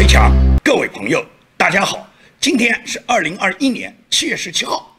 崔强，各位朋友，大家好，今天是二零二一年七月十七号。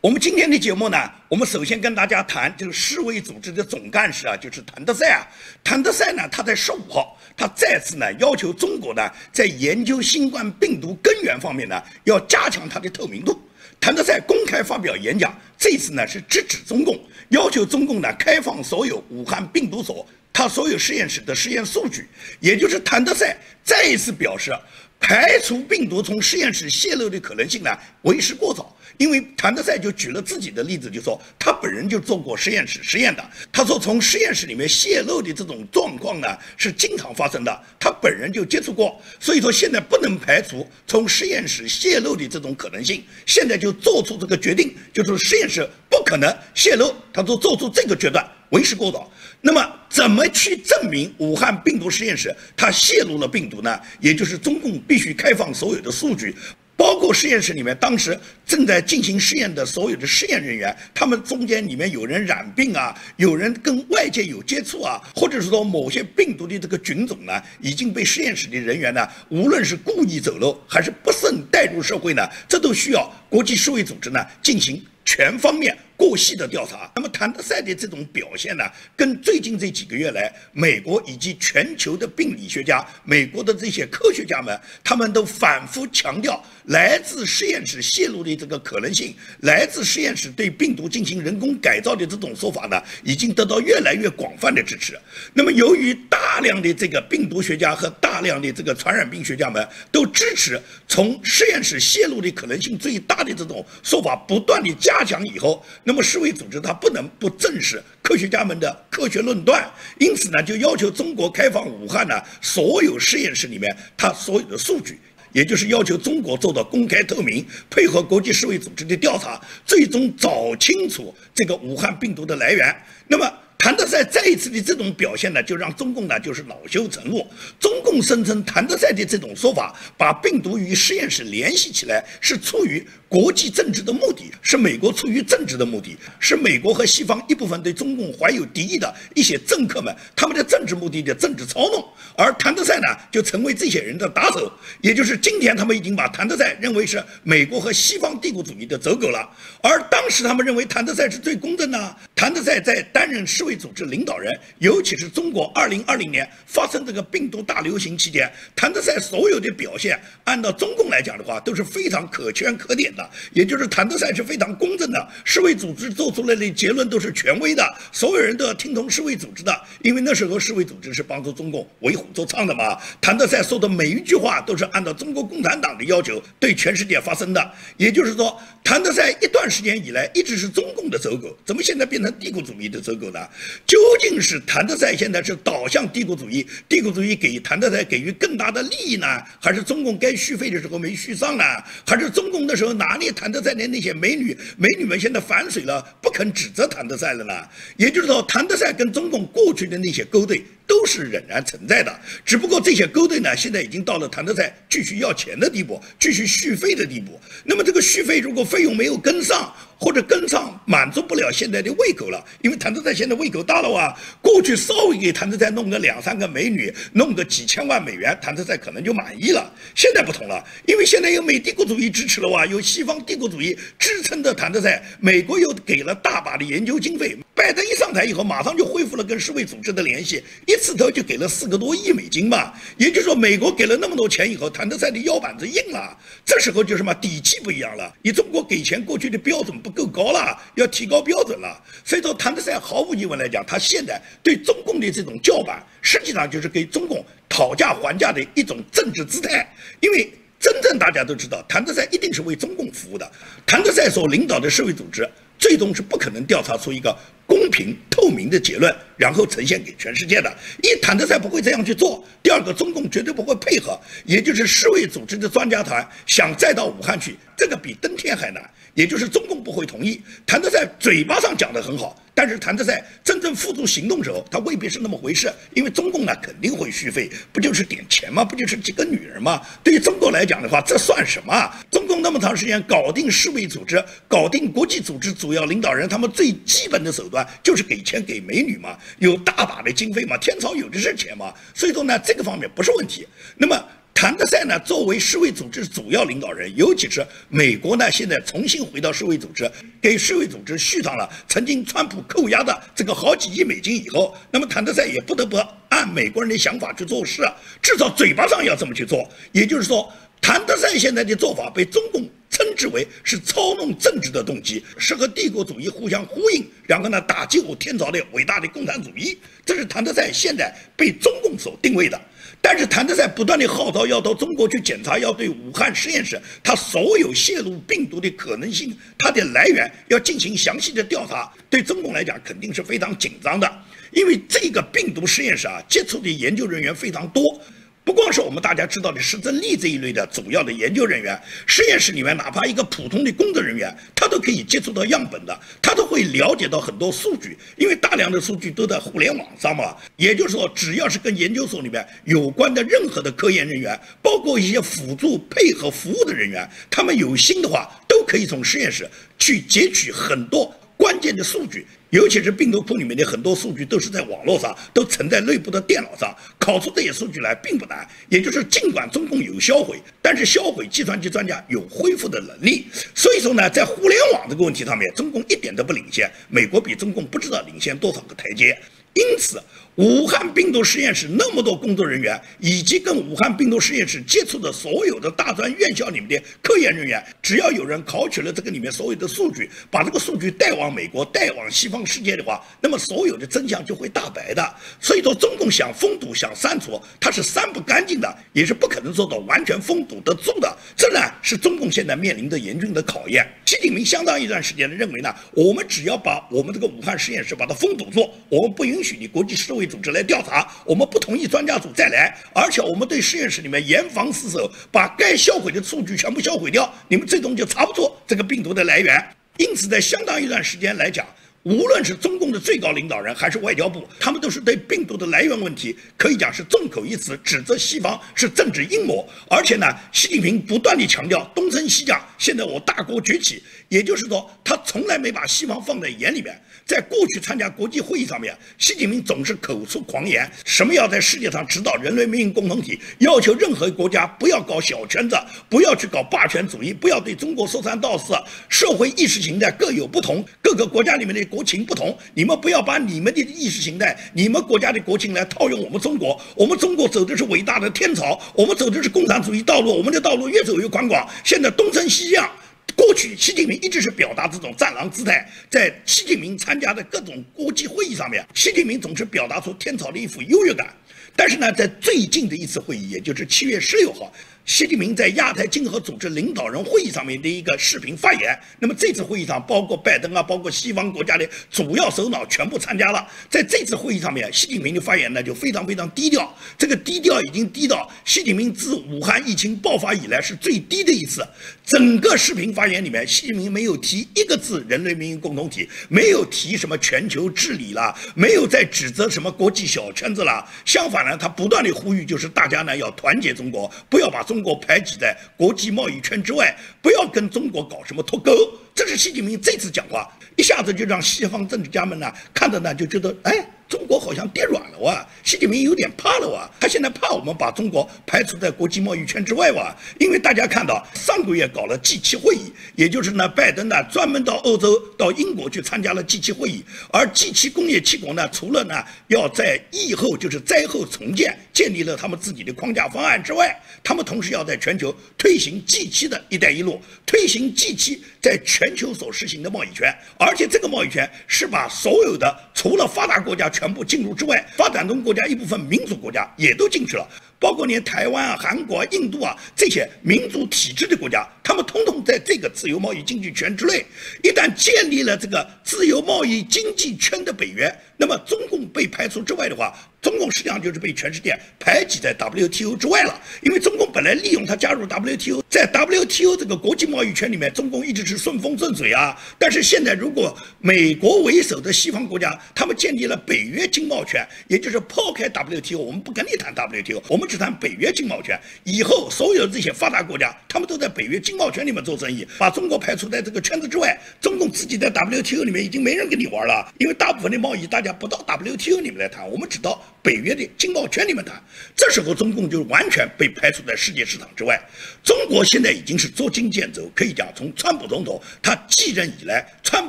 我们今天的节目呢，我们首先跟大家谈这个世卫组织的总干事啊，就是谭德赛啊。谭德赛呢，他在十五号，他再次呢要求中国呢，在研究新冠病毒根源方面呢，要加强它的透明度。谭德赛公开发表演讲，这次呢是直指中共，要求中共呢开放所有武汉病毒所他所有实验室的实验数据，也就是谭德赛再一次表示，排除病毒从实验室泄露的可能性呢为时过早。因为谭德赛就举了自己的例子，就说他本人就做过实验室实验的。他说从实验室里面泄露的这种状况呢是经常发生的，他本人就接触过，所以说现在不能排除从实验室泄露的这种可能性。现在就做出这个决定，就是实验室不可能泄露，他说做出这个决断为时过早。那么怎么去证明武汉病毒实验室它泄露了病毒呢？也就是中共必须开放所有的数据。包括实验室里面当时正在进行试验的所有的试验人员，他们中间里面有人染病啊，有人跟外界有接触啊，或者是说某些病毒的这个菌种呢，已经被实验室的人员呢，无论是故意走漏还是不慎带入社会呢，这都需要国际世卫组织呢进行。全方面过细的调查。那么谭德赛的这种表现呢，跟最近这几个月来，美国以及全球的病理学家、美国的这些科学家们，他们都反复强调来自实验室泄露的这个可能性，来自实验室对病毒进行人工改造的这种说法呢，已经得到越来越广泛的支持。那么，由于大量的这个病毒学家和大量的这个传染病学家们都支持从实验室泄露的可能性最大的这种说法，不断的加。强以后，那么世卫组织它不能不正视科学家们的科学论断，因此呢，就要求中国开放武汉呢所有实验室里面它所有的数据，也就是要求中国做到公开透明，配合国际世卫组织的调查，最终找清楚这个武汉病毒的来源。那么。谭德赛再一次的这种表现呢，就让中共呢就是恼羞成怒。中共声称谭德赛的这种说法，把病毒与实验室联系起来，是出于国际政治的目的，是美国出于政治的目的，是美国和西方一部分对中共怀有敌意的一些政客们他们的政治目的的政治操弄。而谭德赛呢，就成为这些人的打手，也就是今天他们已经把谭德赛认为是美国和西方帝国主义的走狗了。而当时他们认为谭德赛是最公正的，谭德赛在担任世。卫组织领导人，尤其是中国二零二零年发生这个病毒大流行期间，谭德赛所有的表现，按照中共来讲的话，都是非常可圈可点。也就是谭德赛是非常公正的，世卫组织做出来的结论都是权威的，所有人都要听从世卫组织的。因为那时候世卫组织是帮助中共为虎作伥的嘛。谭德赛说的每一句话都是按照中国共产党的要求对全世界发声的。也就是说，谭德赛一段时间以来一直是中共的走狗，怎么现在变成帝国主义的走狗呢？究竟是谭德赛现在是倒向帝国主义，帝国主义给谭德赛给予更大的利益呢，还是中共该续费的时候没续上呢？还是中共那时候拿哪里谭德赛的那些美女，美女们现在反水了，不肯指责谭德赛了呢？也就是说，谭德赛跟中共过去的那些勾兑都是仍然存在的，只不过这些勾兑呢，现在已经到了谭德赛继续要钱的地步，继续续费的地步。那么这个续费如果费用没有跟上，或者跟上满足不了现在的胃口了，因为谭德赛现在胃口大了哇。过去稍微给谭德赛弄个两三个美女，弄个几千万美元，谭德赛可能就满意了。现在不同了，因为现在有美帝国主义支持了哇，有西方帝国主义支撑的谭德赛，美国又给了大把的研究经费。拜登一上台以后，马上就恢复了跟世卫组织的联系，一一次头就给了四个多亿美金嘛。也就是说，美国给了那么多钱以后，谭德赛的腰板子硬了。这时候就什么底气不一样了，你中国给钱过去的标准不够高了，要提高标准了。所以说，谭德赛毫无疑问来讲，他现在对中共的这种叫板，实际上就是给中共讨价还价的一种政治姿态。因为真正大家都知道，谭德赛一定是为中共服务的。谭德赛所领导的社会组织，最终是不可能调查出一个。公平透明的结论，然后呈现给全世界的。一，谭德赛不会这样去做；第二个，中共绝对不会配合。也就是世卫组织的专家团想再到武汉去，这个比登天还难。也就是中共不会同意。谭德赛嘴巴上讲的很好，但是谭德赛真正付诸行动时候，他未必是那么回事。因为中共呢肯定会续费，不就是点钱吗？不就是几个女人吗？对于中国来讲的话，这算什么？啊中共那么长时间搞定世卫组织，搞定国际组织主要领导人，他们最基本的手段。就是给钱给美女嘛，有大把的经费嘛，天朝有的是钱嘛，所以说呢，这个方面不是问题。那么。谭德赛呢，作为世卫组织主要领导人，尤其是美国呢，现在重新回到世卫组织，给世卫组织续上了曾经川普扣押的这个好几亿美金以后，那么谭德赛也不得不按美国人的想法去做事，至少嘴巴上要这么去做。也就是说，谭德赛现在的做法被中共。称之为是操弄政治的动机，是和帝国主义互相呼应，然后呢打击我天朝的伟大的共产主义，这是谭德赛现在被中共所定位的。但是谭德赛不断的号召要到中国去检查，要对武汉实验室他所有泄露病毒的可能性，它的来源要进行详细的调查，对中共来讲肯定是非常紧张的，因为这个病毒实验室啊，接触的研究人员非常多。不光是我们大家知道的施正利这一类的主要的研究人员，实验室里面哪怕一个普通的工作人员，他都可以接触到样本的，他都会了解到很多数据，因为大量的数据都在互联网上嘛。也就是说，只要是跟研究所里面有关的任何的科研人员，包括一些辅助配合服务的人员，他们有心的话，都可以从实验室去截取很多关键的数据。尤其是病毒库里面的很多数据都是在网络上，都存在内部的电脑上，考出这些数据来并不难。也就是尽管中共有销毁，但是销毁计算机专家有恢复的能力。所以说呢，在互联网这个问题上面，中共一点都不领先，美国比中共不知道领先多少个台阶。因此，武汉病毒实验室那么多工作人员，以及跟武汉病毒实验室接触的所有的大专院校里面的科研人员，只要有人考取了这个里面所有的数据，把这个数据带往美国、带往西方世界的话，那么所有的真相就会大白的。所以说，中共想封堵、想删除，它是删不干净的，也是不可能做到完全封堵得住的。这呢，是中共现在面临的严峻的考验。习近平相当一段时间的认为呢，我们只要把我们这个武汉实验室把它封堵住，我们不允许你国际世卫组织来调查，我们不同意专家组再来，而且我们对实验室里面严防死守，把该销毁的数据全部销毁掉，你们最终就查不出这个病毒的来源。因此，在相当一段时间来讲。无论是中共的最高领导人，还是外交部，他们都是对病毒的来源问题，可以讲是众口一词，指责西方是政治阴谋。而且呢，习近平不断地强调东升西降，现在我大国崛起，也就是说，他从来没把西方放在眼里面。在过去参加国际会议上面，习近平总是口出狂言，什么要在世界上指导人类命运共同体，要求任何国家不要搞小圈子，不要去搞霸权主义，不要对中国说三道四。社会意识形态各有不同，各个国家里面的国情不同，你们不要把你们的意识形态、你们国家的国情来套用我们中国。我们中国走的是伟大的天朝，我们走的是共产主义道路，我们的道路越走越宽广。现在东升西降。过去，习近平一直是表达这种战狼姿态，在习近平参加的各种国际会议上面，习近平总是表达出天朝的一副优越感。但是呢，在最近的一次会议，也就是七月十六号。习近平在亚太经合组织领导人会议上面的一个视频发言。那么这次会议上，包括拜登啊，包括西方国家的主要首脑全部参加了。在这次会议上面，习近平的发言呢就非常非常低调。这个低调已经低到习近平自武汉疫情爆发以来是最低的一次。整个视频发言里面，习近平没有提一个字“人类命运共同体”，没有提什么全球治理了，没有在指责什么国际小圈子了。相反呢，他不断的呼吁，就是大家呢要团结中国，不要把中。中国排挤在国际贸易圈之外，不要跟中国搞什么脱钩。这是习近平这次讲话，一下子就让西方政治家们呢看着呢就觉得，哎。中国好像跌软了哇，习近平有点怕了哇，他现在怕我们把中国排除在国际贸易圈之外哇，因为大家看到上个月搞了 G7 会议，也就是呢，拜登呢专门到欧洲到英国去参加了 G7 会议，而 G7 工业七国呢，除了呢要在疫后就是灾后重建建立了他们自己的框架方案之外，他们同时要在全球推行 G7 的一带一路，推行 G7 在全球所实行的贸易圈，而且这个贸易圈是把所有的除了发达国家。全部进入之外，发展中国家一部分民主国家也都进去了，包括连台湾啊、韩国、印度啊这些民主体制的国家，他们通通在这个自由贸易经济圈之内。一旦建立了这个自由贸易经济圈的北约，那么中共被排除之外的话。中共实际上就是被全世界排挤在 WTO 之外了，因为中共本来利用它加入 WTO，在 WTO 这个国际贸易圈里面，中共一直是顺风顺水啊。但是现在如果美国为首的西方国家他们建立了北约经贸圈，也就是抛开 WTO，我们不跟你谈 WTO，我们只谈北约经贸圈，以后所有的这些发达国家，他们都在北约经贸圈里面做生意，把中国排除在这个圈子之外。中共自己在 WTO 里面已经没人跟你玩了，因为大部分的贸易大家不到 WTO 里面来谈，我们只到北约的经贸圈里面谈。这时候中共就完全被排除在世界市场之外。中国现在已经是捉襟见肘，可以讲从川普总统他继任以来，川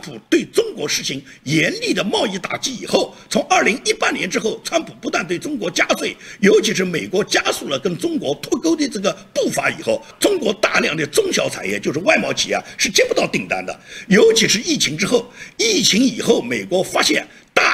普对中国实行严厉的贸易打击以后，从二零一八年之后，川普不但对中国加税，尤其是美国加速了跟中国脱钩的这个步伐以后，中国大量的中小产业就是外贸企业是接不到订单的，尤其是疫情之后，疫情以后，美国发现。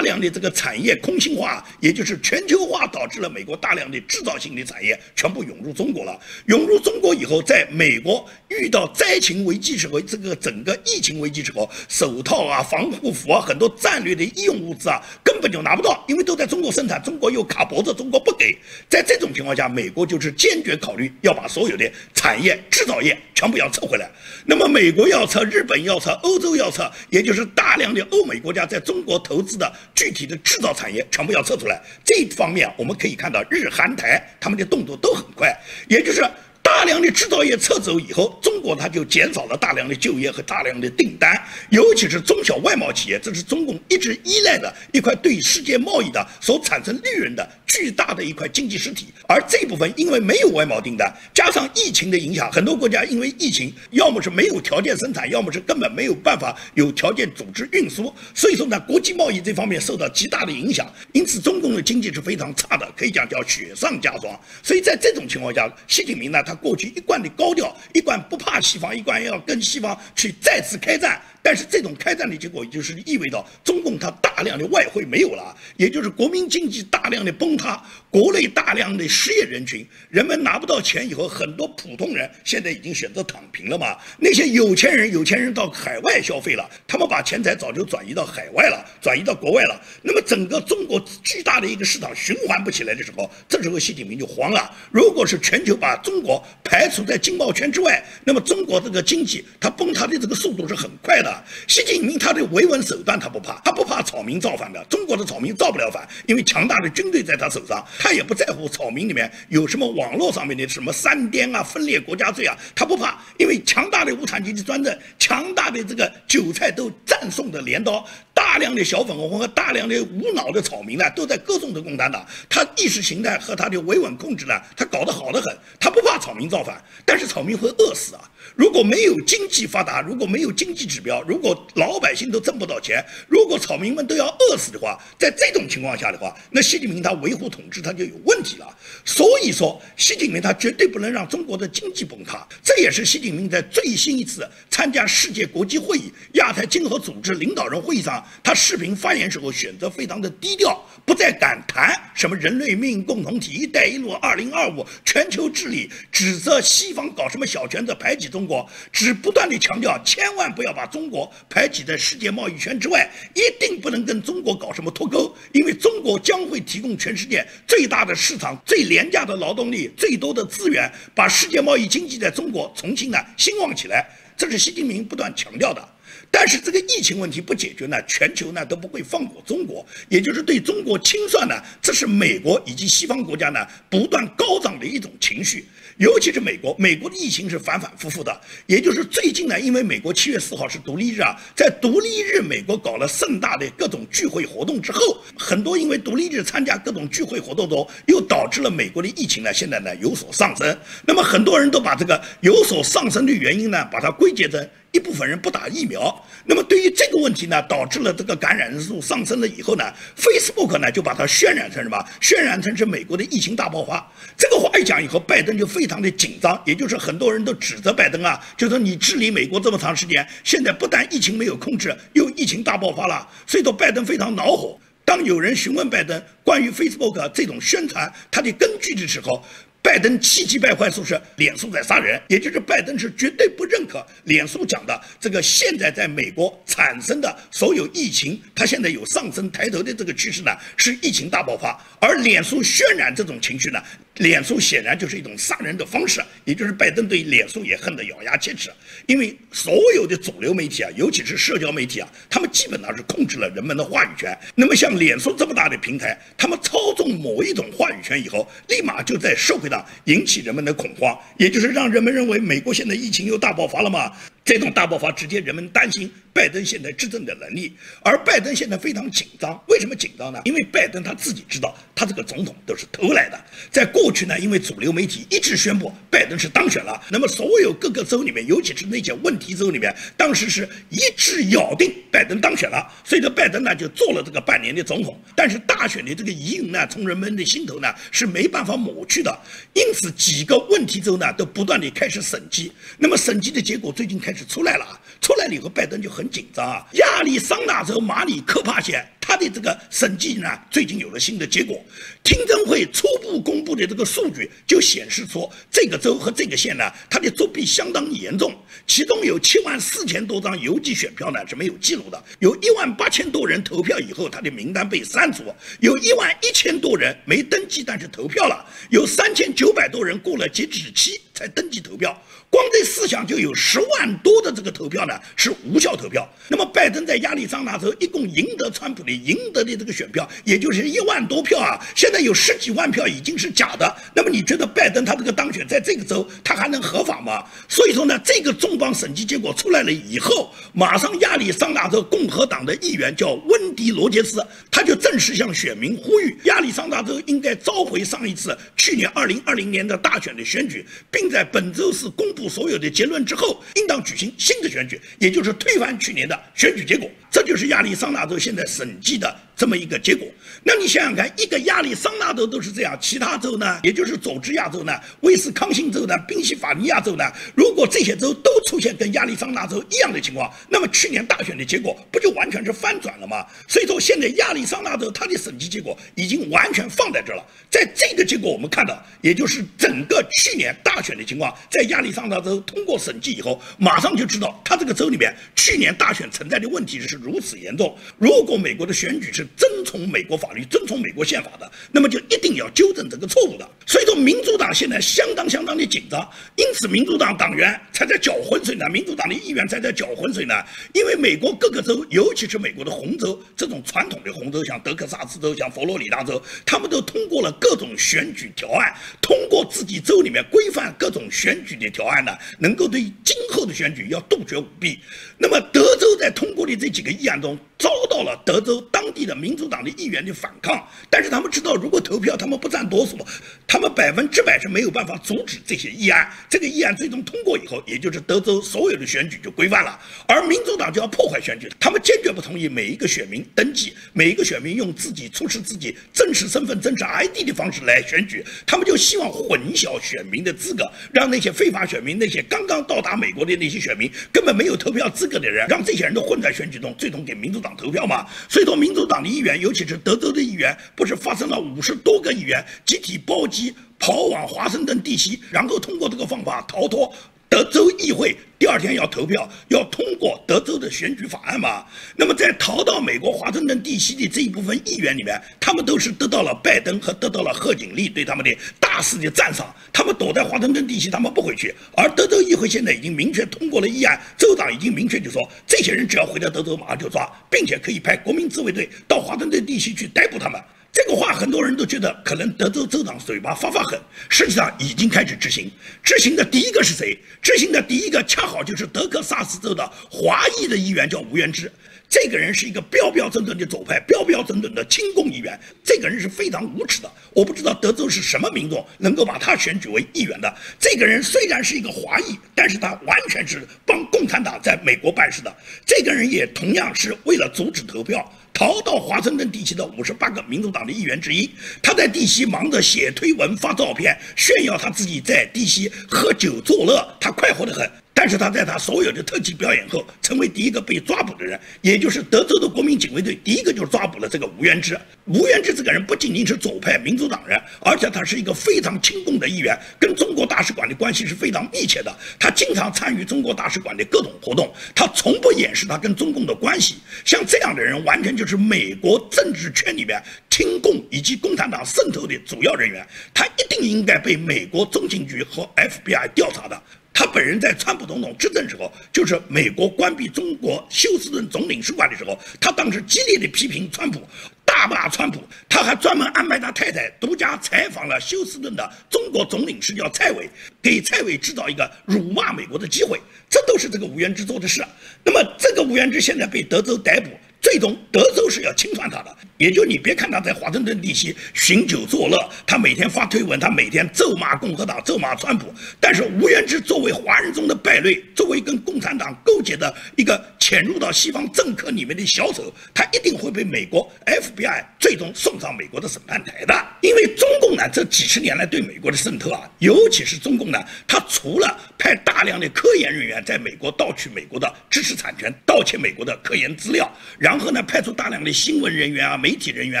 大量的这个产业空心化，也就是全球化，导致了美国大量的制造性的产业全部涌入中国了。涌入中国以后，在美国遇到灾情危机时候，这个整个疫情危机时候，手套啊、防护服啊，很多战略的医用物资啊，根本就拿不到，因为都在中国生产，中国又卡脖子，中国不给。在这种情况下，美国就是坚决考虑要把所有的产业制造业全部要撤回来。那么，美国要撤，日本要撤，欧洲要撤，也就是大量的欧美国家在中国投资的。具体的制造产业全部要撤出来，这方面我们可以看到日韩台他们的动作都很快，也就是。大量的制造业撤走以后，中国它就减少了大量的就业和大量的订单，尤其是中小外贸企业，这是中共一直依赖的一块对世界贸易的所产生利润的巨大的一块经济实体。而这部分因为没有外贸订单，加上疫情的影响，很多国家因为疫情，要么是没有条件生产，要么是根本没有办法有条件组织运输，所以说呢，国际贸易这方面受到极大的影响。因此，中共的经济是非常差的，可以讲叫雪上加霜。所以在这种情况下，习近平呢，他。过去一贯的高调，一贯不怕西方，一贯要跟西方去再次开战。但是这种开战的结果，也就是意味着中共它大量的外汇没有了，也就是国民经济大量的崩塌，国内大量的失业人群，人们拿不到钱以后，很多普通人现在已经选择躺平了嘛。那些有钱人，有钱人到海外消费了，他们把钱财早就转移到海外了，转移到国外了。那么整个中国巨大的一个市场循环不起来的时候，这时候习近平就慌了。如果是全球把中国排除在经贸圈之外，那么中国这个经济它崩塌的这个速度是很快的。习近平他的维稳手段他不怕，他不怕草民造反的。中国的草民造不了反，因为强大的军队在他手上，他也不在乎草民里面有什么网络上面的什么三颠啊、分裂国家罪啊，他不怕，因为强大的无产阶级专政，强大的这个韭菜都赞颂的镰刀，大量的小粉红和大量的无脑的草民呢，都在歌颂着共产党。他意识形态和他的维稳控制呢，他搞得好得很，他不怕草民造反，但是草民会饿死啊。如果没有经济发达，如果没有经济指标，如果老百姓都挣不到钱，如果草民们都要饿死的话，在这种情况下的话，那习近平他维护统治他就有问题了。所以说，习近平他绝对不能让中国的经济崩塌。这也是习近平在最新一次参加世界国际会议、亚太经合组织领导人会议上，他视频发言时候选择非常的低调，不再敢谈什么人类命运共同体、一带一路、二零二五、全球治理，指责西方搞什么小圈子排挤中国，只不断地强调千万不要把中国排挤在世界贸易圈之外，一定不能跟中国搞什么脱钩，因为中国将会提供全世界最大的市场、最廉价的劳动力、最多的资源，把世界贸易经济在中国重新呢兴旺起来。这是习近平不断强调的。但是这个疫情问题不解决呢，全球呢都不会放过中国，也就是对中国清算呢，这是美国以及西方国家呢不断高涨的一种情绪。尤其是美国，美国的疫情是反反复复的。也就是最近呢，因为美国七月四号是独立日啊，在独立日美国搞了盛大的各种聚会活动之后，很多因为独立日参加各种聚会活动中，又导致了美国的疫情呢现在呢有所上升。那么很多人都把这个有所上升的原因呢，把它归结成。一部分人不打疫苗，那么对于这个问题呢，导致了这个感染人数上升了以后呢，Facebook 呢就把它渲染成什么？渲染成是美国的疫情大爆发。这个话一讲以后，拜登就非常的紧张，也就是很多人都指责拜登啊，就说你治理美国这么长时间，现在不但疫情没有控制，又疫情大爆发了，所以说拜登非常恼火。当有人询问拜登关于 Facebook 这种宣传它的根据的时候，拜登气急败坏说是脸书在杀人，也就是拜登是绝对不认可脸书讲的这个现在在美国产生的所有疫情，它现在有上升抬头的这个趋势呢，是疫情大爆发。而脸书渲染这种情绪呢，脸书显然就是一种杀人的方式，也就是拜登对脸书也恨得咬牙切齿，因为所有的主流媒体啊，尤其是社交媒体啊，他们基本上是控制了人们的话语权。那么像脸书这么大的平台，他们操纵某一种话语权以后，立马就在社会上引起人们的恐慌，也就是让人们认为美国现在疫情又大爆发了嘛。这种大爆发直接人们担心拜登现在执政的能力，而拜登现在非常紧张。为什么紧张呢？因为拜登他自己知道，他这个总统都是偷来的。在过去呢，因为主流媒体一直宣布拜登是当选了，那么所有各个州里面，尤其是那些问题州里面，当时是一致咬定拜登当选了，所以说拜登呢就做了这个半年的总统。但是大选的这个疑云呢，从人们的心头呢是没办法抹去的，因此几个问题州呢都不断的开始审计。那么审计的结果最近开始。出来了啊，出来了以后，拜登就很紧张啊。亚利桑那州马里科帕县，他的这个审计呢，最近有了新的结果。听证会初步公布的这个数据就显示出，这个州和这个县呢，它的作弊相当严重。其中有七万四千多张邮寄选票呢是没有记录的，有一万八千多人投票以后，他的名单被删除，有一万一千多人没登记，但是投票了，有三千九百多人过了截止期才登记投票。光这四项就有十万多的这个投票呢是无效投票。那么拜登在亚利桑那州一共赢得川普的赢得的这个选票，也就是一万多票啊。现在有十几万票已经是假的。那么你觉得拜登他这个当选在这个州他还能合法吗？所以说呢，这个重磅审计结果出来了以后，马上亚利桑那州共和党的议员叫温迪罗杰斯，他就正式向选民呼吁，亚利桑那州应该召回上一次去年二零二零年的大选的选举，并在本周四公布。所有的结论之后，应当举行新的选举，也就是推翻去年的选举结果。这就是亚利桑那州现在审计的这么一个结果。那你想想看，一个亚利桑那州都是这样，其他州呢，也就是佐治亚州呢、威斯康星州呢、宾夕法尼亚州呢，如果这些州都出现跟亚利桑那州一样的情况，那么去年大选的结果不就完全是翻转了吗？所以说，现在亚利桑那州它的审计结果已经完全放在这了。在这个结果我们看到，也就是整个去年大选的情况，在亚利桑那州通过审计以后，马上就知道它这个州里面去年大选存在的问题是。如如此严重，如果美国的选举是遵从美国法律、遵从美国宪法的，那么就一定要纠正这个错误的。所以说，民主党现在相当相当的紧张，因此民主党党员才在搅浑水呢，民主党的议员才在搅浑水呢。因为美国各个州，尤其是美国的红州这种传统的红州，像德克萨斯州、像佛罗里达州，他们都通过了各种选举条案，通过自己州里面规范各种选举的条案呢，能够对今后的选举要杜绝舞弊。那么德州在通过的这几个。一样中遭到了德州地的民主党的议员的反抗，但是他们知道，如果投票他们不占多数，他们百分之百是没有办法阻止这些议案。这个议案最终通过以后，也就是德州所有的选举就规范了，而民主党就要破坏选举，他们坚决不同意每一个选民登记，每一个选民用自己出示自己真实身份、真实 ID 的方式来选举，他们就希望混淆选民的资格，让那些非法选民、那些刚刚到达美国的那些选民根本没有投票资格的人，让这些人都混在选举中。最终给民主党投票嘛？所以说，民主州党的议员，尤其是德州的议员，不是发生了五十多个议员集体包机跑往华盛顿地区，然后通过这个方法逃脱。德州议会第二天要投票，要通过德州的选举法案嘛？那么在逃到美国华盛顿地区的这一部分议员里面，他们都是得到了拜登和得到了贺锦丽对他们的大肆的赞赏。他们躲在华盛顿地区，他们不回去。而德州议会现在已经明确通过了议案，州长已经明确就说，这些人只要回到德州，马上就抓，并且可以派国民自卫队到华盛顿地区去逮捕他们。这个话很多人都觉得可能德州州长嘴巴发发狠，实际上已经开始执行。执行的第一个是谁？执行的第一个恰好就是德克萨斯州的华裔的议员，叫吴元之。这个人是一个标标准准的左派，标标准准的亲共议员。这个人是非常无耻的。我不知道德州是什么民众能够把他选举为议员的。这个人虽然是一个华裔，但是他完全是帮共产党在美国办事的。这个人也同样是为了阻止投票。逃到华盛顿地区的五十八个民主党的议员之一，他在地西忙着写推文、发照片，炫耀他自己在地西喝酒作乐，他快活得很。但是他在他所有的特技表演后，成为第一个被抓捕的人，也就是德州的国民警卫队第一个就抓捕了这个吴元之。吴元之这个人不仅仅是左派民主党人，而且他是一个非常亲共的议员，跟中国大使馆的关系是非常密切的。他经常参与中国大使馆的各种活动，他从不掩饰他跟中共的关系。像这样的人，完全就是美国政治圈里面亲共以及共产党渗透的主要人员，他一定应该被美国中情局和 FBI 调查的。他本人在川普总统执政时候，就是美国关闭中国休斯顿总领事馆的时候，他当时激烈的批评川普，大骂川普。他还专门安排他太太独家采访了休斯顿的中国总领事，叫蔡伟，给蔡伟制造一个辱骂美国的机会。这都是这个吴元之做的事。那么，这个吴元之现在被德州逮捕。最终，德州是要清算他的。也就你别看他在华盛顿地区寻酒作乐，他每天发推文，他每天咒骂共和党，咒骂川普。但是吴元之作为华人中的败类，作为跟共产党勾结的一个潜入到西方政客里面的小丑，他一定会被美国 FBI 最终送上美国的审判台的。因为中共呢，这几十年来对美国的渗透啊，尤其是中共呢，他除了派大量的科研人员在美国盗取美国的知识产权，盗窃美国的科研资料，然后呢，派出大量的新闻人员啊、媒媒体人员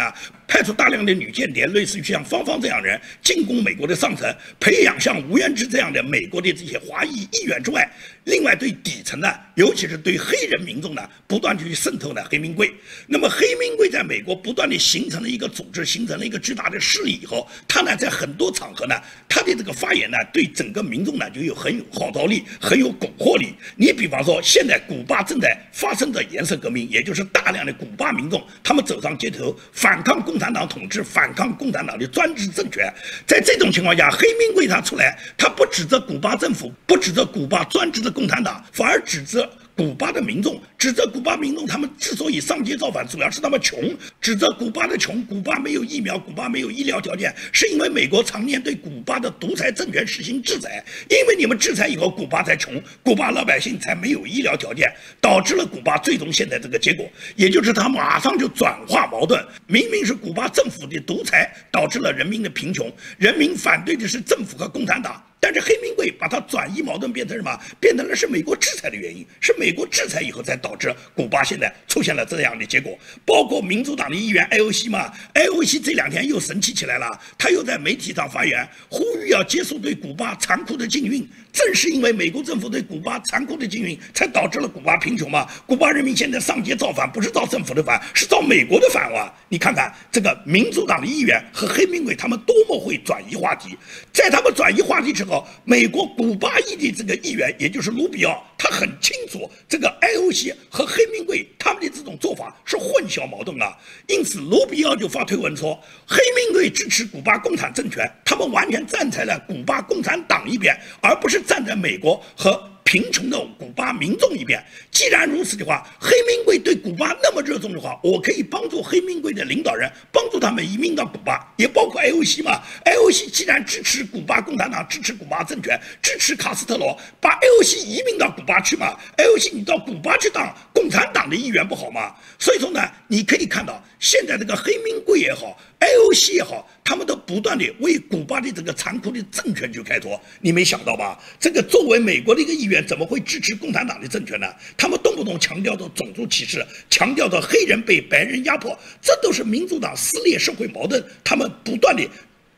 啊。派出大量的女间谍，类似于像芳芳这样人进攻美国的上层，培养像吴元之这样的美国的这些华裔议员之外，另外对底层呢，尤其是对黑人民众呢，不断去渗透呢黑名贵。那么黑名贵在美国不断的形成了一个组织，形成了一个巨大的势力以后，他呢在很多场合呢，他的这个发言呢，对整个民众呢就有很有号召力，很有蛊惑力。你比方说，现在古巴正在发生着颜色革命，也就是大量的古巴民众他们走上街头反抗共。共产党统治，反抗共产党的专制政权。在这种情况下，黑名贵他出来，他不指责古巴政府，不指责古巴专制的共产党，反而指责。古巴的民众指责古巴民众，他们之所以上街造反，主要是他们穷。指责古巴的穷，古巴没有疫苗，古巴没有医疗条件，是因为美国常年对古巴的独裁政权实行制裁。因为你们制裁以后，古巴才穷，古巴老百姓才没有医疗条件，导致了古巴最终现在这个结果，也就是他马上就转化矛盾。明明是古巴政府的独裁导致了人民的贫穷，人民反对的是政府和共产党。但是黑名贵把它转移矛盾变成什么？变成了是美国制裁的原因，是美国制裁以后才导致古巴现在出现了这样的结果。包括民主党的议员艾欧西嘛，艾欧西这两天又神气起来了，他又在媒体上发言，呼吁要结束对古巴残酷的禁运。正是因为美国政府对古巴残酷的禁运，才导致了古巴贫穷嘛。古巴人民现在上街造反，不是造政府的反，是造美国的反哇！你看看这个民主党的议员和黑名贵他们多么会转移话题，在他们转移话题之后。美国古巴裔的这个议员，也就是卢比奥，他很清楚这个 IOC 和黑名贵他们的这种做法是混淆矛盾啊，因此卢比奥就发推文说，黑名贵支持古巴共产政权，他们完全站在了古巴共产党一边，而不是站在美国和。贫穷的古巴民众一边，既然如此的话，黑名贵对古巴那么热衷的话，我可以帮助黑名贵的领导人，帮助他们移民到古巴，也包括 IOC 嘛。IOC 既然支持古巴共产党，支持古巴政权，支持卡斯特罗，把 IOC 移民到古巴去嘛？IOC 你到古巴去当共产党的议员不好吗？所以说呢，你可以看到现在这个黑名贵也好。IOC 也好，他们都不断的为古巴的这个残酷的政权去开脱。你没想到吧？这个作为美国的一个议员，怎么会支持共产党的政权呢？他们动不动强调着种族歧视，强调着黑人被白人压迫，这都是民主党撕裂社会矛盾，他们不断地。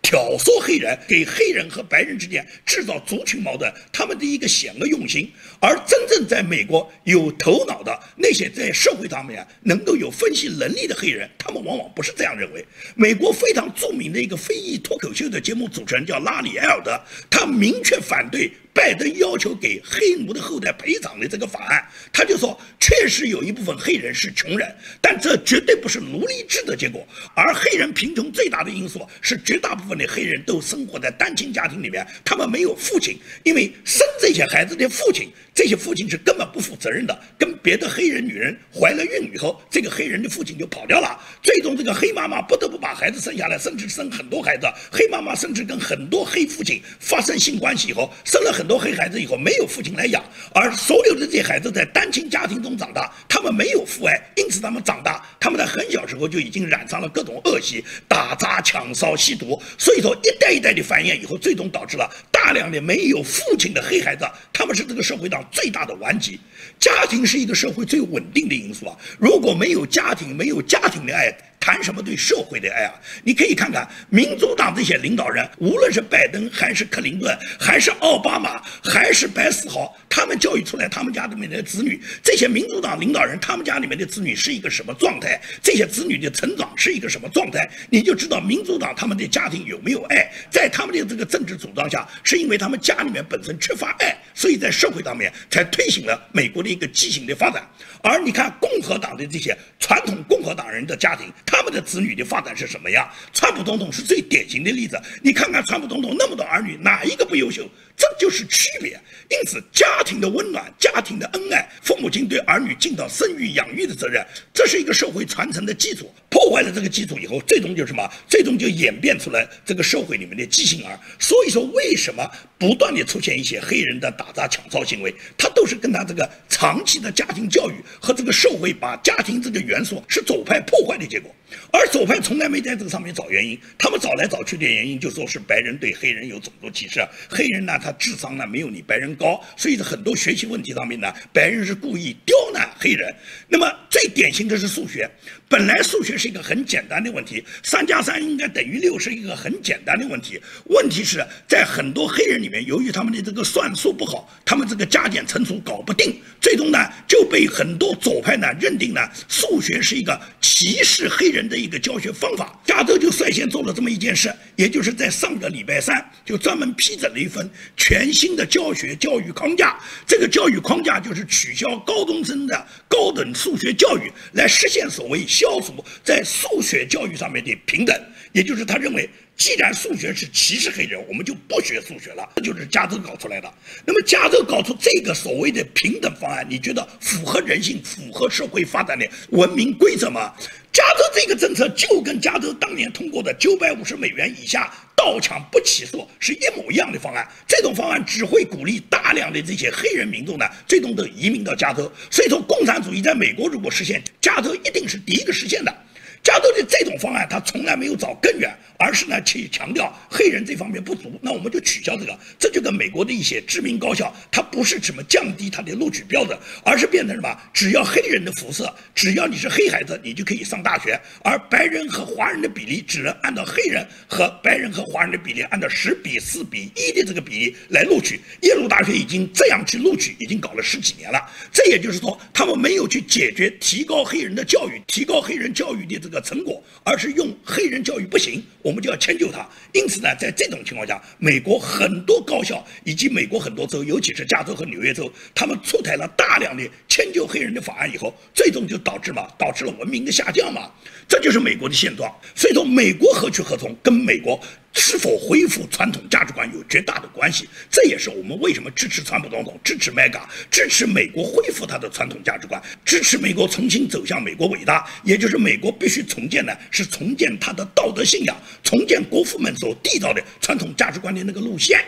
挑唆黑人，给黑人和白人之间制造族群矛盾，他们的一个险恶用心。而真正在美国有头脑的那些在社会上面能够有分析能力的黑人，他们往往不是这样认为。美国非常著名的一个非裔脱口秀的节目主持人叫拉里·埃尔德，他明确反对。拜登要求给黑奴的后代赔偿的这个法案，他就说，确实有一部分黑人是穷人，但这绝对不是奴隶制的结果。而黑人贫穷最大的因素是，绝大部分的黑人都生活在单亲家庭里面，他们没有父亲，因为生这些孩子的父亲，这些父亲是根本不负责任的，跟别的黑人女人怀了孕以后，这个黑人的父亲就跑掉了，最终这个黑妈妈不得不把孩子生下来，甚至生很多孩子。黑妈妈甚至跟很多黑父亲发生性关系以后，生了很。很多黑孩子以后没有父亲来养，而所有的这些孩子在单亲家庭中长大，他们没有父爱，因此他们长大，他们在很小时候就已经染上了各种恶习，打砸抢烧吸毒，所以说一代一代的繁衍以后，最终导致了大量的没有父亲的黑孩子，他们是这个社会上最大的顽疾。家庭是一个社会最稳定的因素啊，如果没有家庭，没有家庭的爱。谈什么对社会的爱啊？你可以看看民主党这些领导人，无论是拜登还是克林顿，还是奥巴马，还是白思豪，他们教育出来他们家里面的子女，这些民主党领导人他们家里面的子女是一个什么状态？这些子女的成长是一个什么状态？你就知道民主党他们的家庭有没有爱？在他们的这个政治主张下，是因为他们家里面本身缺乏爱，所以在社会上面才推行了美国的一个畸形的发展。而你看共和党的这些传统共和党人的家庭。他们的子女的发展是什么样？川普总统是最典型的例子。你看看川普总统那么多儿女，哪一个不优秀？这就是区别。因此，家庭的温暖，家庭的恩爱，父母亲对儿女尽到生育养育的责任，这是一个社会传承的基础。破坏了这个基础以后，最终就是什么？最终就演变出来这个社会里面的畸形儿。所以说，为什么不断的出现一些黑人的打砸抢烧行为？他都是跟他这个长期的家庭教育和这个社会把家庭这个元素是左派破坏的结果。而左派从来没在这个上面找原因，他们找来找去的原因就说是白人对黑人有种族歧视，黑人呢他智商呢没有你白人高，所以很多学习问题上面呢，白人是故意刁难黑人。那么最典型的是数学，本来数学是一个很简单的问题，三加三应该等于六是一个很简单的问题，问题是在很多黑人里面，由于他们的这个算术不好，他们这个加减乘除搞不定，最终呢就被很多左派呢认定呢数学是一个歧视黑人。的一个教学方法，加州就率先做了这么一件事，也就是在上个礼拜三就专门批准了一份全新的教学教育框架。这个教育框架就是取消高中生的高等数学教育，来实现所谓消除在数学教育上面的平等。也就是他认为，既然数学是歧视黑人，我们就不学数学了。这就是加州搞出来的。那么加州搞出这个所谓的平等方案，你觉得符合人性、符合社会发展的文明规则吗？加州这个政策就跟加州当年通过的九百五十美元以下盗抢不起诉是一模一样的方案。这种方案只会鼓励大量的这些黑人民众呢，最终都移民到加州。所以说，共产主义在美国如果实现，加州一定是第一个实现的。加州的这种方案，他从来没有找根源，而是呢去强调黑人这方面不足，那我们就取消这个。这就跟美国的一些知名高校，它不是什么降低它的录取标准，而是变成什么？只要黑人的肤色，只要你是黑孩子，你就可以上大学。而白人和华人的比例，只能按照黑人和白人和华人的比例，按照十比四比一的这个比例来录取。耶鲁大学已经这样去录取，已经搞了十几年了。这也就是说，他们没有去解决提高黑人的教育，提高黑人教育的这个。个成果，而是用黑人教育不行，我们就要迁就他。因此呢，在这种情况下，美国很多高校以及美国很多州，尤其是加州和纽约州，他们出台了大量的迁就黑人的法案以后，最终就导致嘛，导致了文明的下降嘛。这就是美国的现状。所以说，美国何去何从，跟美国。是否恢复传统价值观有绝大的关系，这也是我们为什么支持川普总统、支持 Mega、支持美国恢复它的传统价值观，支持美国重新走向美国伟大，也就是美国必须重建的是重建它的道德信仰，重建国父们所缔造的传统价值观的那个路线。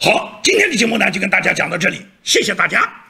好，今天的节目呢就跟大家讲到这里，谢谢大家。